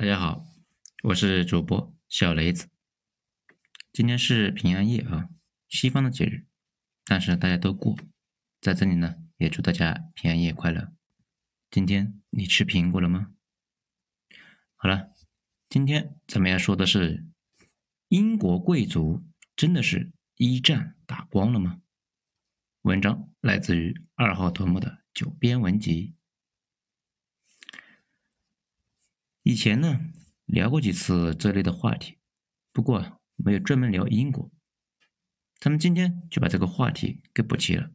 大家好，我是主播小雷子。今天是平安夜啊，西方的节日，但是大家都过，在这里呢，也祝大家平安夜快乐。今天你吃苹果了吗？好了，今天咱们要说的是，英国贵族真的是一战打光了吗？文章来自于二号头目的九编文集。以前呢，聊过几次这类的话题，不过没有专门聊英国。咱们今天就把这个话题给补齐了。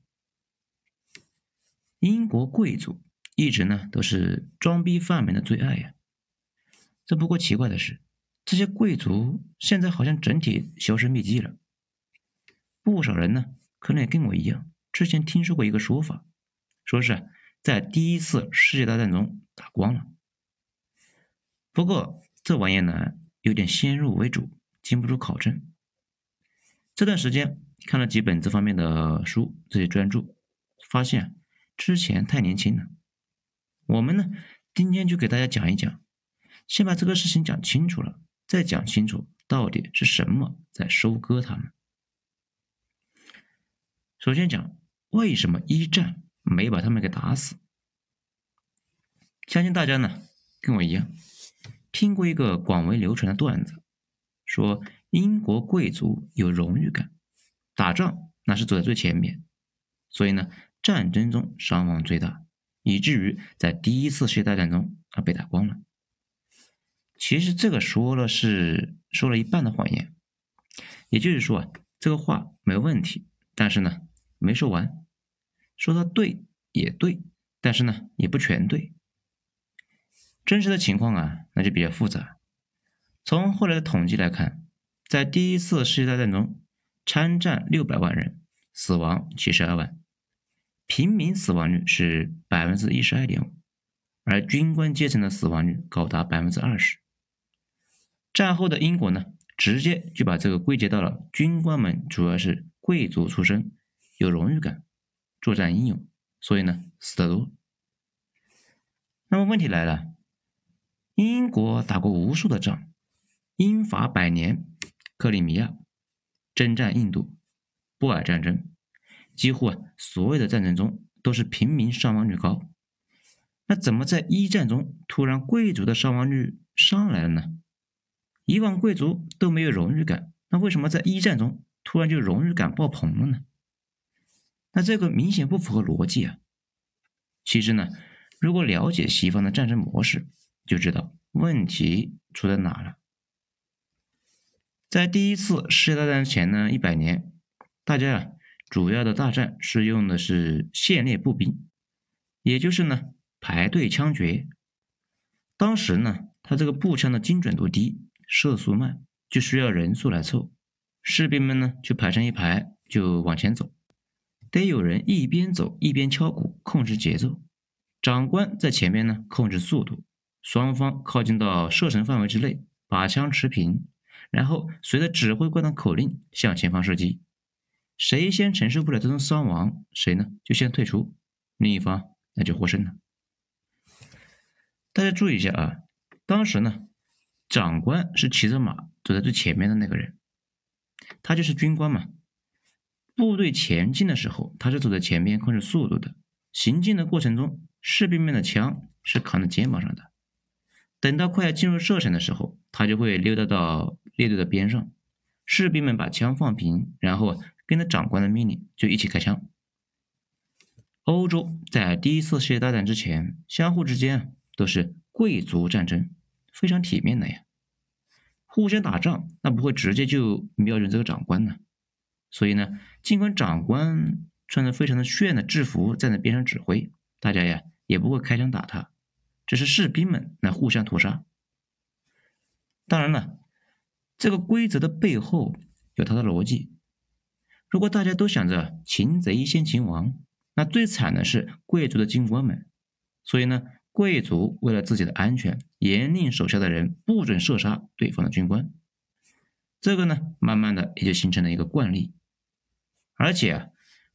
英国贵族一直呢都是装逼犯们的最爱呀。这不过奇怪的是，这些贵族现在好像整体销声匿迹了。不少人呢，可能也跟我一样，之前听说过一个说法，说是在第一次世界大战中打光了。不过这玩意呢，有点先入为主，经不住考证。这段时间看了几本这方面的书，这些专著，发现之前太年轻了。我们呢，今天就给大家讲一讲，先把这个事情讲清楚了，再讲清楚到底是什么在收割他们。首先讲为什么一战没把他们给打死，相信大家呢跟我一样。听过一个广为流传的段子，说英国贵族有荣誉感，打仗那是走在最前面，所以呢，战争中伤亡最大，以至于在第一次世界大战中啊被打光了。其实这个说了是说了一半的谎言，也就是说啊，这个话没有问题，但是呢没说完，说的对也对，但是呢也不全对。真实的情况啊，那就比较复杂。从后来的统计来看，在第一次世界大战中，参战六百万人，死亡七十二万，平民死亡率是百分之一十二点五，而军官阶层的死亡率高达百分之二十。战后的英国呢，直接就把这个归结到了军官们主要是贵族出身，有荣誉感，作战英勇，所以呢死得多。那么问题来了。英国打过无数的仗，英法百年、克里米亚、征战印度、布尔战争，几乎啊所有的战争中都是平民伤亡率高。那怎么在一战中突然贵族的伤亡率上来了呢？以往贵族都没有荣誉感，那为什么在一战中突然就荣誉感爆棚了呢？那这个明显不符合逻辑啊！其实呢，如果了解西方的战争模式，就知道问题出在哪了。在第一次世界大战前呢，一百年，大家啊主要的大战是用的是线列步兵，也就是呢排队枪决。当时呢，他这个步枪的精准度低，射速慢，就需要人数来凑。士兵们呢就排成一排，就往前走，得有人一边走一边敲鼓控制节奏，长官在前面呢控制速度。双方靠近到射程范围之内，把枪持平，然后随着指挥官的口令向前方射击。谁先承受不了这种伤亡，谁呢就先退出，另一方那就获胜了。大家注意一下啊，当时呢，长官是骑着马走在最前面的那个人，他就是军官嘛。部队前进的时候，他是走在前面控制速度的。行进的过程中，士兵们的枪是扛在肩膀上的。等到快要进入射程的时候，他就会溜达到列队的边上，士兵们把枪放平，然后跟着长官的命令就一起开枪。欧洲在第一次世界大战之前，相互之间都是贵族战争，非常体面的呀。互相打仗，那不会直接就瞄准这个长官呢。所以呢，尽管长官穿着非常的炫的制服站在边上指挥，大家呀也不会开枪打他。只是士兵们来互相屠杀。当然了，这个规则的背后有它的逻辑。如果大家都想着擒贼先擒王，那最惨的是贵族的军官们。所以呢，贵族为了自己的安全，严令手下的人不准射杀对方的军官。这个呢，慢慢的也就形成了一个惯例。而且啊，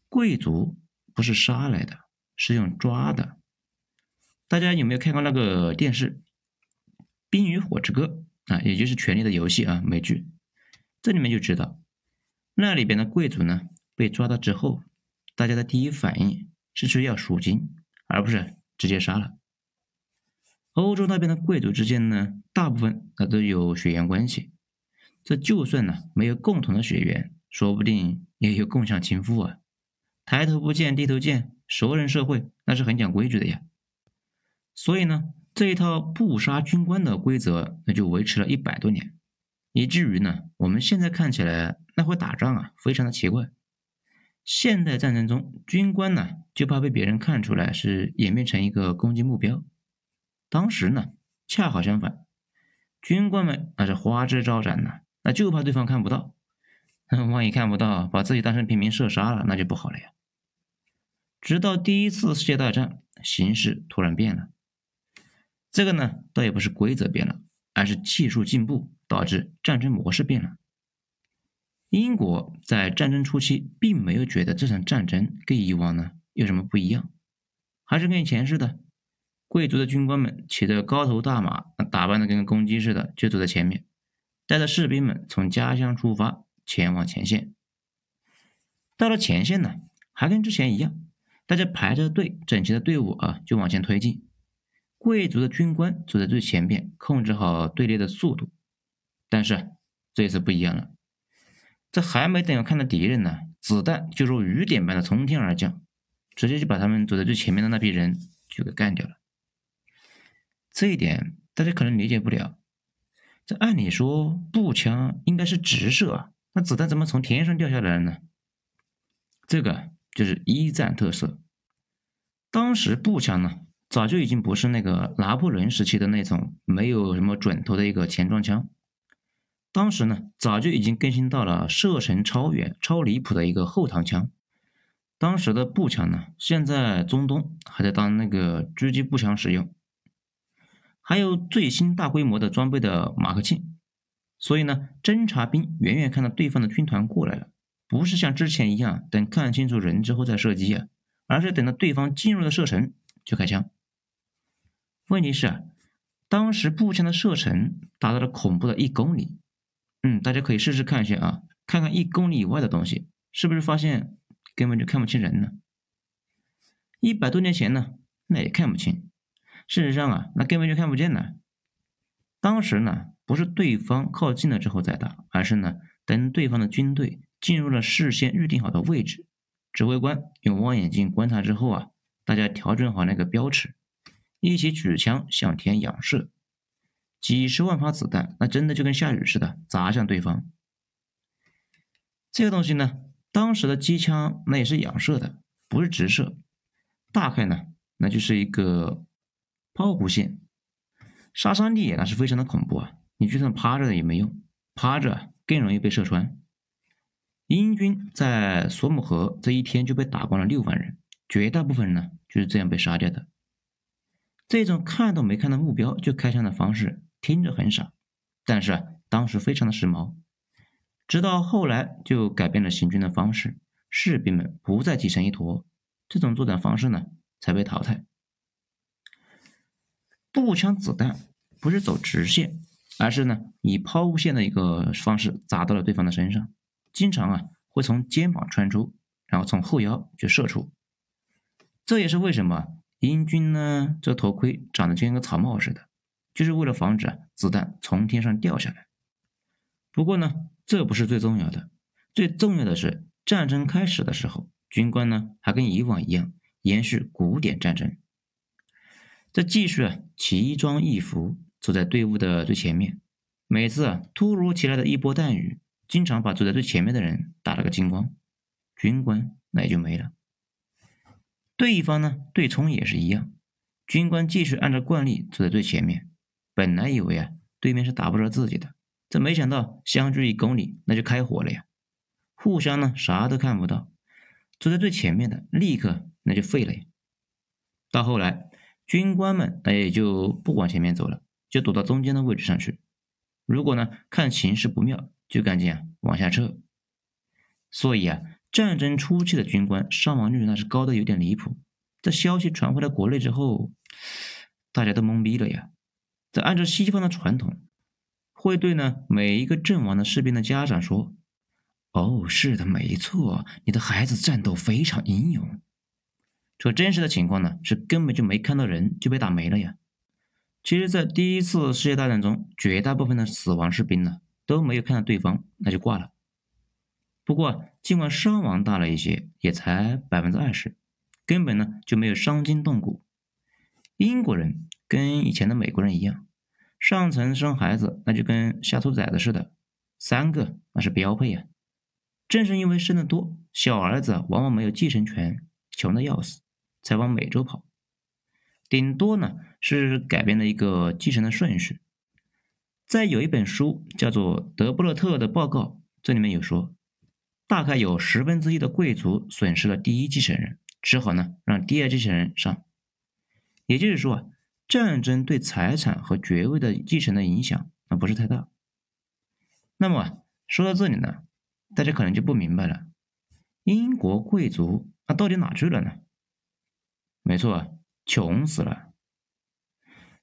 贵族不是杀来的，是用抓的。大家有没有看过那个电视？冰与火之歌》啊，也就是《权力的游戏》啊，美剧。这里面就知道，那里边的贵族呢被抓到之后，大家的第一反应是去要赎金，而不是直接杀了。欧洲那边的贵族之间呢，大部分那都有血缘关系，这就算呢没有共同的血缘，说不定也有共享情妇啊。抬头不见低头见，熟人社会那是很讲规矩的呀。所以呢，这一套不杀军官的规则，那就维持了一百多年。以至于呢，我们现在看起来那会打仗啊，非常的奇怪。现代战争中，军官呢就怕被别人看出来是演变成一个攻击目标。当时呢，恰好相反，军官们那是花枝招展呢，那就怕对方看不到。万一看不到，把自己当成平民射杀了，那就不好了呀。直到第一次世界大战，形势突然变了。这个呢，倒也不是规则变了，而是技术进步。导致战争模式变了。英国在战争初期并没有觉得这场战争跟以往呢有什么不一样，还是跟以前似的，贵族的军官们骑着高头大马，打扮的跟个公鸡似的，就走在前面，带着士兵们从家乡出发前往前线。到了前线呢，还跟之前一样，大家排着队，整齐的队伍啊就往前推进，贵族的军官走在最前边，控制好队列的速度。但是这次不一样了，这还没等要看到敌人呢，子弹就如雨点般的从天而降，直接就把他们走在最前面的那批人就给干掉了。这一点大家可能理解不了，这按理说步枪应该是直射啊，那子弹怎么从天上掉下来了呢？这个就是一战特色。当时步枪呢，早就已经不是那个拿破仑时期的那种没有什么准头的一个前装枪。当时呢，早就已经更新到了射程超远、超离谱的一个后膛枪。当时的步枪呢，现在中东还在当那个狙击步枪使用。还有最新大规模的装备的马克沁。所以呢，侦察兵远远看到对方的军团过来了，不是像之前一样等看清楚人之后再射击啊，而是等到对方进入了射程就开枪。问题是啊，当时步枪的射程达到了恐怖的一公里。嗯，大家可以试试看一下啊，看看一公里以外的东西，是不是发现根本就看不清人呢？一百多年前呢，那也看不清。事实上啊，那根本就看不见呢。当时呢，不是对方靠近了之后再打，而是呢，等对方的军队进入了事先预定好的位置，指挥官用望远镜观察之后啊，大家调整好那个标尺，一起举枪向天仰射。几十万发子弹，那真的就跟下雨似的砸向对方。这个东西呢，当时的机枪那也是仰射的，不是直射。大概呢，那就是一个抛弧线。杀伤力那是非常的恐怖啊！你就算趴着的也没用，趴着更容易被射穿。英军在索姆河这一天就被打光了六万人，绝大部分人呢就是这样被杀掉的。这种看都没看到目标就开枪的方式。听着很傻，但是当时非常的时髦。直到后来就改变了行军的方式，士兵们不再挤成一坨，这种作战方式呢才被淘汰。步枪子弹不是走直线，而是呢以抛物线的一个方式砸到了对方的身上，经常啊会从肩膀穿出，然后从后腰就射出。这也是为什么英军呢这头盔长得就像个草帽似的。就是为了防止子弹从天上掉下来。不过呢，这不是最重要的，最重要的是战争开始的时候，军官呢还跟以往一样延续古典战争，这继续啊奇装异服走在队伍的最前面。每次啊突如其来的一波弹雨，经常把走在最前面的人打了个精光，军官那也就没了。对方呢对冲也是一样，军官继续按照惯例走在最前面。本来以为啊，对面是打不着自己的，这没想到相距一公里，那就开火了呀！互相呢啥都看不到，走在最前面的立刻那就废了呀。到后来，军官们那也就不往前面走了，就躲到中间的位置上去。如果呢看形势不妙，就赶紧啊往下撤。所以啊，战争初期的军官伤亡率那是高的有点离谱。这消息传回来国内之后，大家都懵逼了呀。在按照西方的传统，会对呢每一个阵亡的士兵的家长说：“哦，是的，没错，你的孩子战斗非常英勇。”这真实的情况呢，是根本就没看到人就被打没了呀。其实，在第一次世界大战中，绝大部分的死亡士兵呢都没有看到对方，那就挂了。不过，尽管伤亡大了一些，也才百分之二十，根本呢就没有伤筋动骨。英国人跟以前的美国人一样，上层生孩子那就跟下兔崽子似的，三个那是标配呀。正是因为生的多，小儿子往往没有继承权，穷的要死，才往美洲跑。顶多呢是改变了一个继承的顺序。再有一本书叫做《德布勒特的报告》，这里面有说。大概有十分之一的贵族损失了第一继承人，只好呢让第二继承人上。也就是说啊，战争对财产和爵位的继承的影响那不是太大。那么说到这里呢，大家可能就不明白了，英国贵族啊到底哪去了呢？没错，穷死了。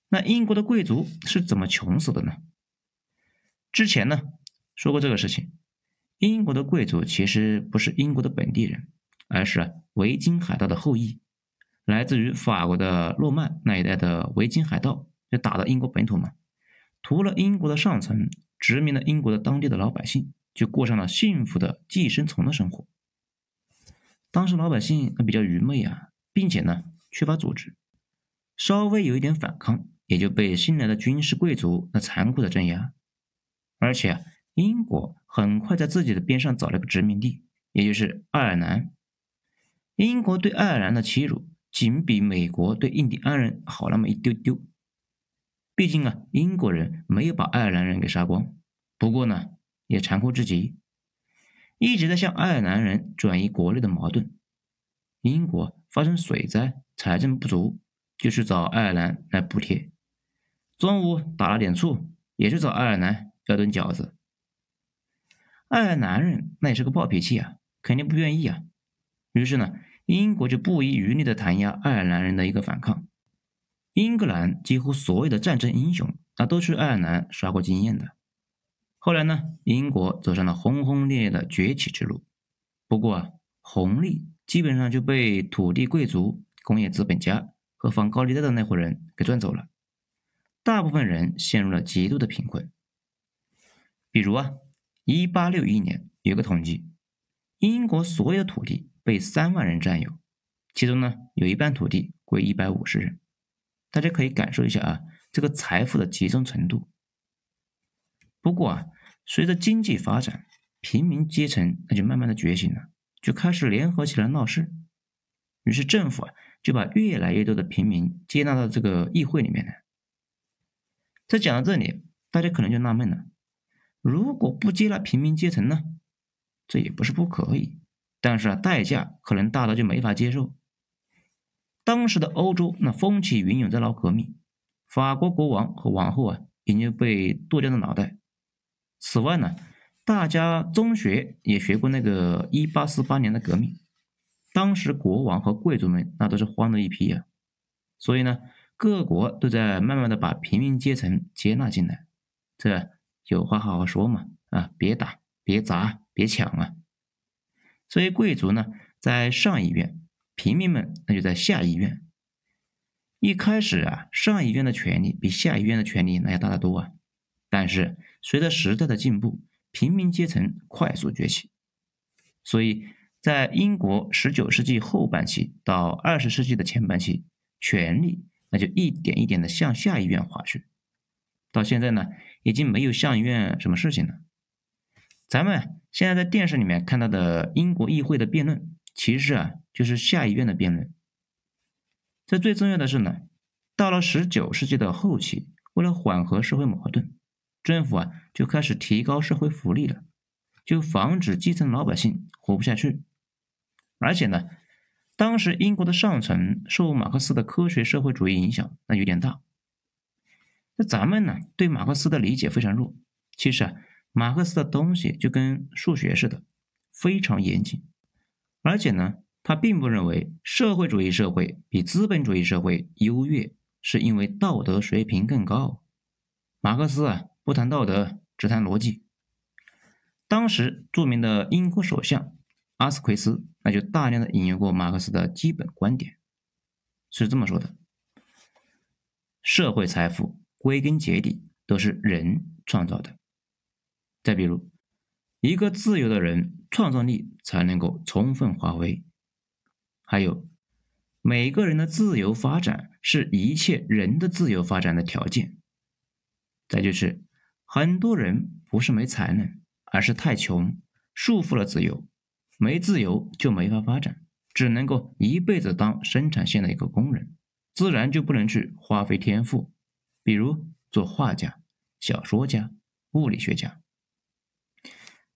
那英国的贵族是怎么穷死的呢？之前呢说过这个事情。英国的贵族其实不是英国的本地人，而是维京海盗的后裔，来自于法国的诺曼那一带的维京海盗，就打到英国本土嘛，屠了英国的上层，殖民了英国的当地的老百姓，就过上了幸福的寄生虫的生活。当时老百姓比较愚昧啊，并且呢缺乏组织，稍微有一点反抗，也就被新来的军事贵族那残酷的镇压，而且啊。英国很快在自己的边上找了个殖民地，也就是爱尔兰。英国对爱尔兰的欺辱，仅比美国对印第安人好那么一丢丢。毕竟啊，英国人没有把爱尔兰人给杀光，不过呢，也残酷至极，一直在向爱尔兰人转移国内的矛盾。英国发生水灾，财政不足，就去找爱尔兰来补贴。中午打了点醋，也去找爱尔兰要顿饺子。爱尔兰人那也是个暴脾气啊，肯定不愿意啊。于是呢，英国就不遗余力的弹压爱尔兰人的一个反抗。英格兰几乎所有的战争英雄那，都去爱尔兰刷过经验的。后来呢，英国走上了轰轰烈烈的崛起之路。不过啊，红利基本上就被土地贵族、工业资本家和放高利贷的那伙人给赚走了。大部分人陷入了极度的贫困。比如啊。一八六一年有个统计，英国所有土地被三万人占有，其中呢有一半土地归一百五十人。大家可以感受一下啊，这个财富的集中程度。不过啊，随着经济发展，平民阶层那就慢慢的觉醒了，就开始联合起来闹事。于是政府啊就把越来越多的平民接纳到这个议会里面来。在讲到这里，大家可能就纳闷了。如果不接纳平民阶层呢？这也不是不可以，但是啊，代价可能大到就没法接受。当时的欧洲那风起云涌在闹革命，法国国王和王后啊已经被剁掉了脑袋。此外呢，大家中学也学过那个一八四八年的革命，当时国王和贵族们那都是慌的一批呀。所以呢，各国都在慢慢的把平民阶层接纳进来，这。有话好好说嘛，啊，别打，别砸，别抢啊！所以贵族呢在上议院，平民们那就在下议院。一开始啊，上议院的权力比下议院的权力那要大得多啊。但是随着时代的进步，平民阶层快速崛起，所以在英国十九世纪后半期到二十世纪的前半期，权力那就一点一点的向下议院划去。到现在呢，已经没有上议院什么事情了。咱们现在在电视里面看到的英国议会的辩论，其实啊就是下议院的辩论。这最重要的是呢，到了十九世纪的后期，为了缓和社会矛盾，政府啊就开始提高社会福利了，就防止基层老百姓活不下去。而且呢，当时英国的上层受马克思的科学社会主义影响，那有点大。那咱们呢，对马克思的理解非常弱。其实啊，马克思的东西就跟数学似的，非常严谨。而且呢，他并不认为社会主义社会比资本主义社会优越，是因为道德水平更高，马克思啊，不谈道德，只谈逻辑。当时著名的英国首相阿斯奎斯，那就大量的引用过马克思的基本观点，是这么说的：社会财富归根结底都是人创造的。再比如，一个自由的人，创造力才能够充分发挥。还有，每个人的自由发展是一切人的自由发展的条件。再就是，很多人不是没才能。而是太穷，束缚了自由，没自由就没法发展，只能够一辈子当生产线的一个工人，自然就不能去花费天赋，比如做画家、小说家、物理学家。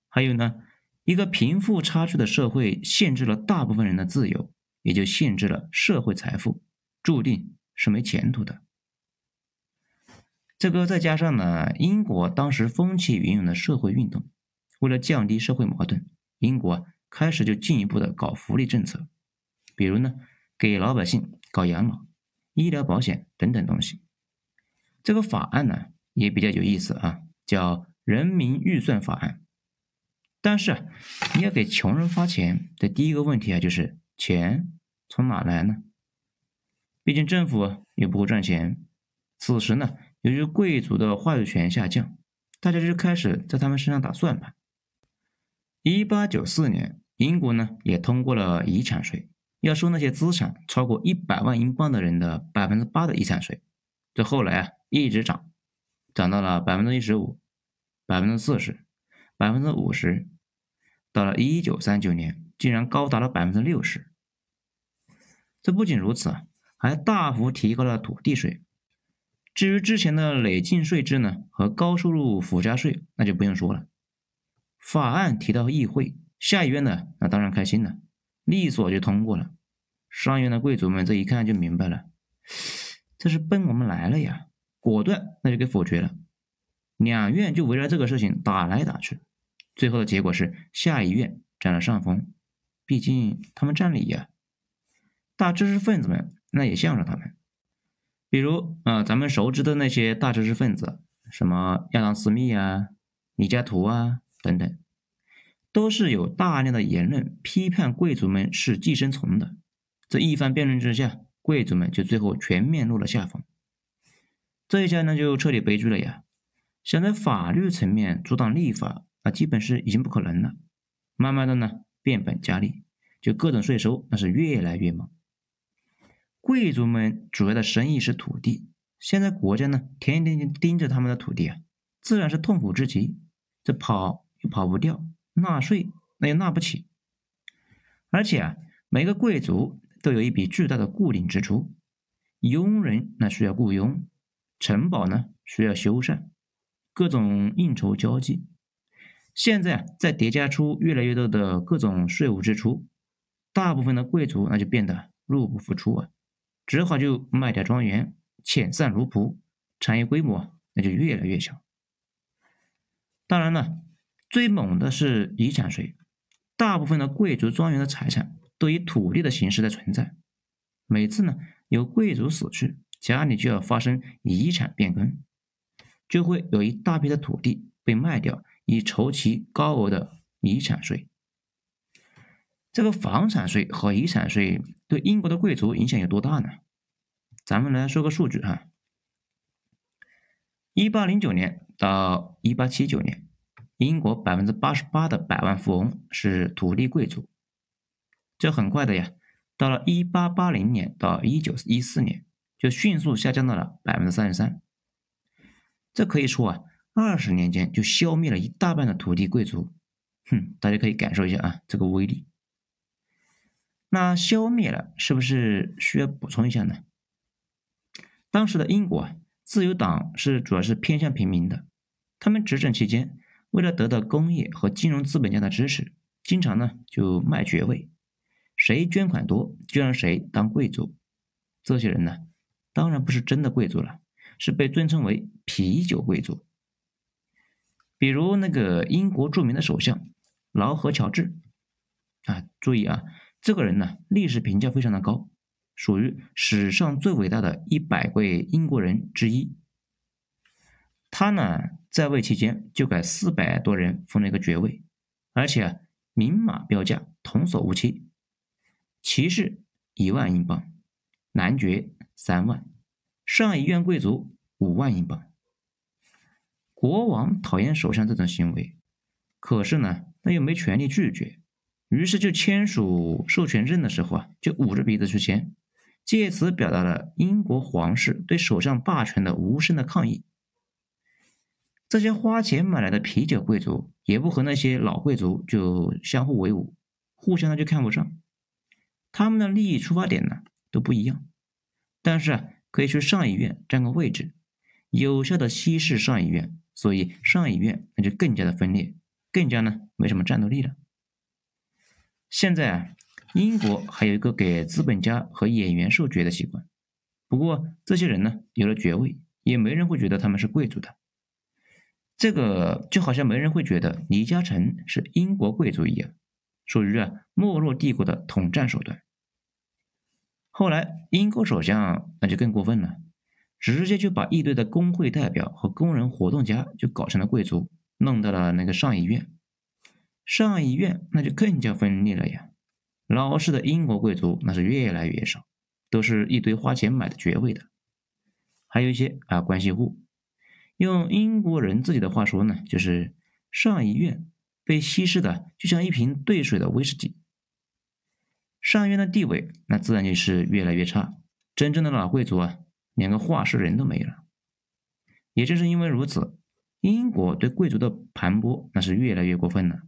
还有呢，一个贫富差距的社会限制了大部分人的自由，也就限制了社会财富，注定是没前途的。这个再加上呢，英国当时风起云涌的社会运动。为了降低社会矛盾，英国开始就进一步的搞福利政策，比如呢，给老百姓搞养老、医疗保险等等东西。这个法案呢也比较有意思啊，叫《人民预算法案》。但是你要给穷人发钱的第一个问题啊，就是钱从哪来呢？毕竟政府又不会赚钱。此时呢，由于贵族的话语权下降，大家就开始在他们身上打算盘。一八九四年，英国呢也通过了遗产税，要收那些资产超过一百万英镑的人的百分之八的遗产税。这后来啊一直涨，涨到了百分之一十五、百分之四十、百分之五十，到了一九三九年，竟然高达了百分之六十。这不仅如此啊，还大幅提高了土地税。至于之前的累进税制呢和高收入附加税，那就不用说了。法案提到议会，下议院呢，那当然开心了，利索就通过了。上院的贵族们这一看就明白了，这是奔我们来了呀，果断那就给否决了。两院就围绕这个事情打来打去，最后的结果是下议院占了上风，毕竟他们占理呀。大知识分子们那也向着他们，比如啊，咱们熟知的那些大知识分子，什么亚当·斯密啊、李嘉图啊。等等，都是有大量的言论批判贵族们是寄生虫的。这一番辩论之下，贵族们就最后全面落了下风。这一下呢，就彻底悲剧了呀！想在法律层面阻挡立法，那基本是已经不可能了。慢慢的呢，变本加厉，就各种税收那是越来越猛。贵族们主要的生意是土地，现在国家呢，天天盯着他们的土地啊，自然是痛苦之极。这跑。又跑不掉，纳税那也纳不起，而且啊，每个贵族都有一笔巨大的固定支出，佣人那需要雇佣，城堡呢需要修缮，各种应酬交际，现在啊再叠加出越来越多的各种税务支出，大部分的贵族那就变得入不敷出啊，只好就卖掉庄园，遣散奴仆，产业规模那就越来越小。当然了。最猛的是遗产税，大部分的贵族庄园的财产都以土地的形式在存在。每次呢有贵族死去，家里就要发生遗产变更，就会有一大批的土地被卖掉，以筹其高额的遗产税。这个房产税和遗产税对英国的贵族影响有多大呢？咱们来说个数据哈，一八零九年到一八七九年。英国百分之八十八的百万富翁是土地贵族，这很快的呀，到了一八八零年到一九一四年，就迅速下降到了百分之三十三。这可以说啊，二十年间就消灭了一大半的土地贵族。哼，大家可以感受一下啊，这个威力。那消灭了，是不是需要补充一下呢？当时的英国啊，自由党是主要是偏向平民的，他们执政期间。为了得到工业和金融资本家的支持，经常呢就卖爵位，谁捐款多就让谁当贵族。这些人呢，当然不是真的贵族了，是被尊称为啤酒贵族。比如那个英国著名的首相劳合乔治，啊，注意啊，这个人呢历史评价非常的高，属于史上最伟大的一百位英国人之一。他呢在位期间就给四百多人封了一个爵位，而且明码标价，童叟无欺。骑士一万英镑，男爵三万，上议院贵族五万英镑。国王讨厌首相这种行为，可是呢，他又没权利拒绝，于是就签署授权证的时候啊，就捂着鼻子去签，借此表达了英国皇室对首相霸权的无声的抗议。这些花钱买来的啤酒贵族也不和那些老贵族就相互为伍，互相的就看不上。他们的利益出发点呢都不一样，但是啊可以去上议院占个位置，有效的稀释上议院，所以上议院那就更加的分裂，更加呢没什么战斗力了。现在啊，英国还有一个给资本家和演员授爵的习惯，不过这些人呢有了爵位，也没人会觉得他们是贵族的。这个就好像没人会觉得李嘉诚是英国贵族一样。属于啊没落帝国的统战手段。后来英国首相那就更过分了，直接就把一堆的工会代表和工人活动家就搞成了贵族，弄到了那个上议院。上议院那就更加分裂了呀！老式的英国贵族那是越来越少，都是一堆花钱买的爵位的，还有一些啊关系户。用英国人自己的话说呢，就是上议院。被稀释的就像一瓶兑水的威士忌，上院的地位那自然就是越来越差。真正的老贵族啊，连个话事人都没了。也正是因为如此，英国对贵族的盘剥那是越来越过分了。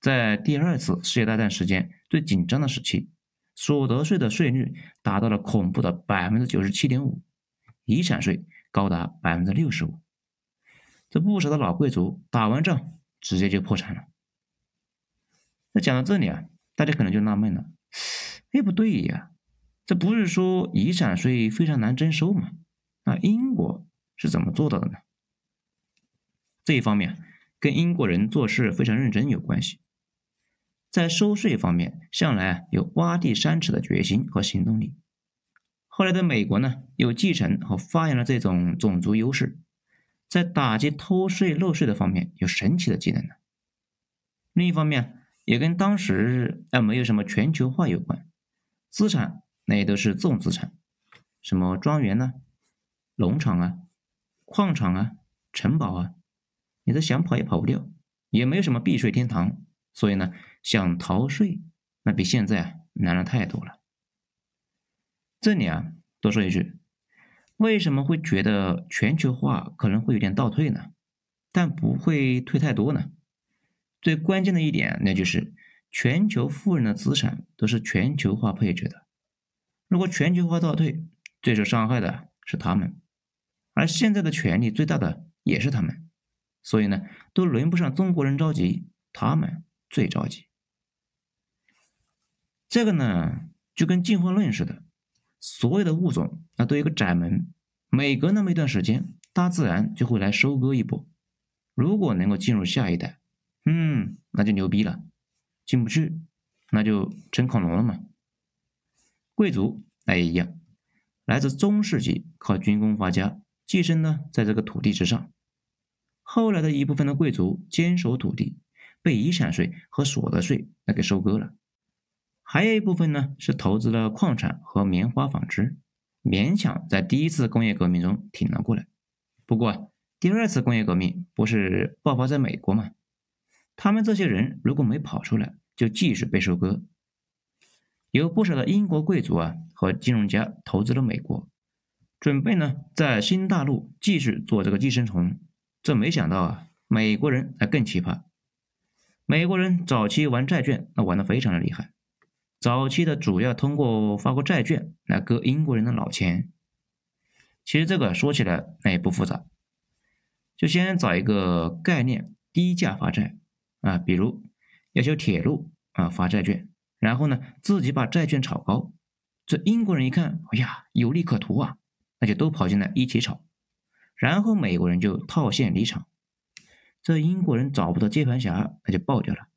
在第二次世界大战时间最紧张的时期，所得税的税率达到了恐怖的百分之九十七点五，遗产税高达百分之六十五。这不少的老贵族打完仗。直接就破产了。那讲到这里啊，大家可能就纳闷了，哎，不对呀，这不是说遗产税非常难征收吗？那英国是怎么做到的呢？这一方面跟英国人做事非常认真有关系。在收税方面，向来有挖地三尺的决心和行动力。后来的美国呢，又继承和发扬了这种种族优势。在打击偷税漏税的方面有神奇的技能呢。另一方面，也跟当时啊没有什么全球化有关，资产那也都是重资产，什么庄园呢、农场啊、矿场啊、城堡啊，你都想跑也跑不掉，也没有什么避税天堂，所以呢，想逃税那比现在啊难了太多了。这里啊多说一句。为什么会觉得全球化可能会有点倒退呢？但不会退太多呢？最关键的一点，那就是全球富人的资产都是全球化配置的。如果全球化倒退，最受伤害的是他们，而现在的权力最大的也是他们，所以呢，都轮不上中国人着急，他们最着急。这个呢，就跟进化论似的。所有的物种那都有个窄门，每隔那么一段时间，大自然就会来收割一波。如果能够进入下一代，嗯，那就牛逼了；进不去，那就成恐龙了嘛。贵族那也一样，来自中世纪靠军工发家，寄生呢在这个土地之上。后来的一部分的贵族坚守土地，被遗产税和所得税那给收割了。还有一部分呢，是投资了矿产和棉花纺织，勉强在第一次工业革命中挺了过来。不过，第二次工业革命不是爆发在美国吗？他们这些人如果没跑出来，就继续被收割。有不少的英国贵族啊和金融家投资了美国，准备呢在新大陆继续做这个寄生虫。这没想到啊，美国人还更奇葩。美国人早期玩债券，那玩的非常的厉害。早期的主要通过发过债券来割英国人的老钱。其实这个说起来那也不复杂，就先找一个概念，低价发债啊，比如要求铁路啊发债券，然后呢自己把债券炒高。这英国人一看，哎呀有利可图啊，那就都跑进来一起炒，然后美国人就套现离场。这英国人找不到接盘侠，那就爆掉了。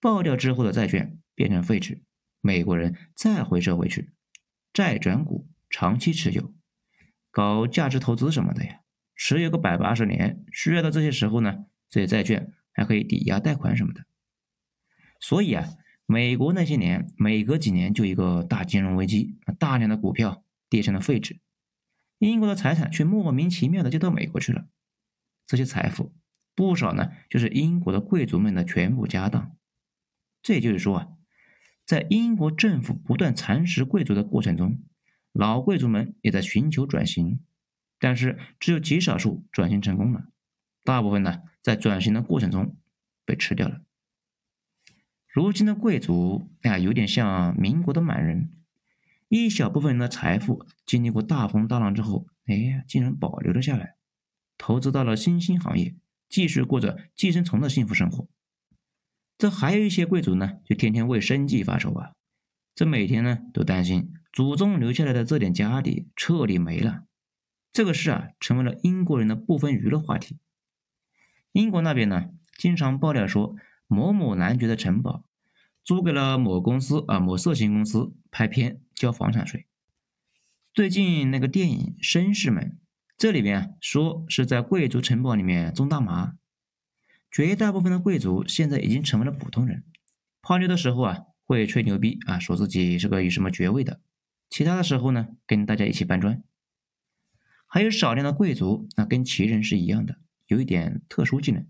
爆掉之后的债券。变成废纸，美国人再回收回去，债转股，长期持有，搞价值投资什么的呀，持有个百八十年，需要的这些时候呢，这些债券还可以抵押贷款什么的。所以啊，美国那些年每隔几年就一个大金融危机，大量的股票跌成了废纸，英国的财产却莫名其妙的就到美国去了。这些财富不少呢，就是英国的贵族们的全部家当。这也就是说啊，在英国政府不断蚕食贵族的过程中，老贵族们也在寻求转型，但是只有极少数转型成功了，大部分呢在转型的过程中被吃掉了。如今的贵族啊，有点像民国的满人，一小部分人的财富经历过大风大浪之后，哎呀，竟然保留了下来，投资到了新兴行业，继续过着寄生虫的幸福生活。这还有一些贵族呢，就天天为生计发愁啊！这每天呢都担心祖宗留下来的这点家底彻底没了。这个事啊，成为了英国人的部分娱乐话题。英国那边呢，经常爆料说某某男爵的城堡租给了某公司啊，某色情公司拍片交房产税。最近那个电影《绅士们》，这里边说是在贵族城堡里面种大麻。绝大部分的贵族现在已经成为了普通人，泡妞的时候啊会吹牛逼啊，说自己是个有什么爵位的；其他的时候呢，跟大家一起搬砖。还有少量的贵族，那跟奇人是一样的，有一点特殊技能。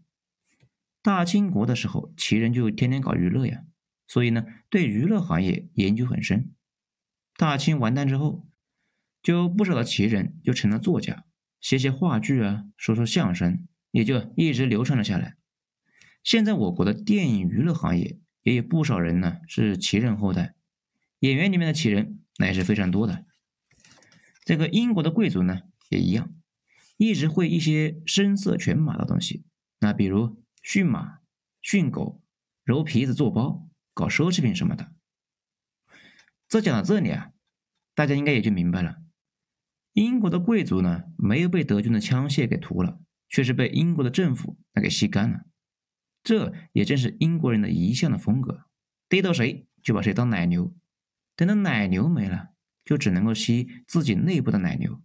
大清国的时候，奇人就天天搞娱乐呀，所以呢，对娱乐行业研究很深。大清完蛋之后，就不少的奇人就成了作家，写写话剧啊，说说相声，也就一直流传了下来。现在我国的电影娱乐行业也有不少人呢，是奇人后代，演员里面的奇人那也是非常多的。这个英国的贵族呢也一样，一直会一些声色犬马的东西，那比如驯马、驯狗、揉皮子做包、搞奢侈品什么的。这讲到这里啊，大家应该也就明白了，英国的贵族呢没有被德军的枪械给屠了，却是被英国的政府那给吸干了。这也正是英国人的一向的风格，逮到谁就把谁当奶牛，等到奶牛没了，就只能够吸自己内部的奶牛。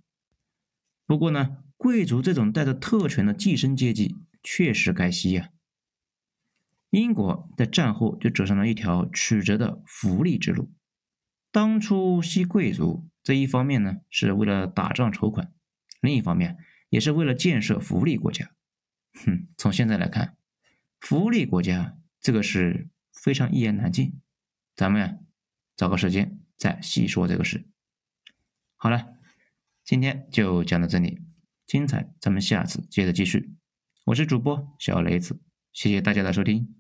不过呢，贵族这种带着特权的寄生阶级确实该吸呀。英国在战后就走上了一条曲折的福利之路。当初吸贵族，这一方面呢是为了打仗筹款，另一方面也是为了建设福利国家。哼，从现在来看。福利国家这个是非常一言难尽，咱们呀找个时间再细说这个事。好了，今天就讲到这里，精彩咱们下次接着继续。我是主播小雷子，谢谢大家的收听。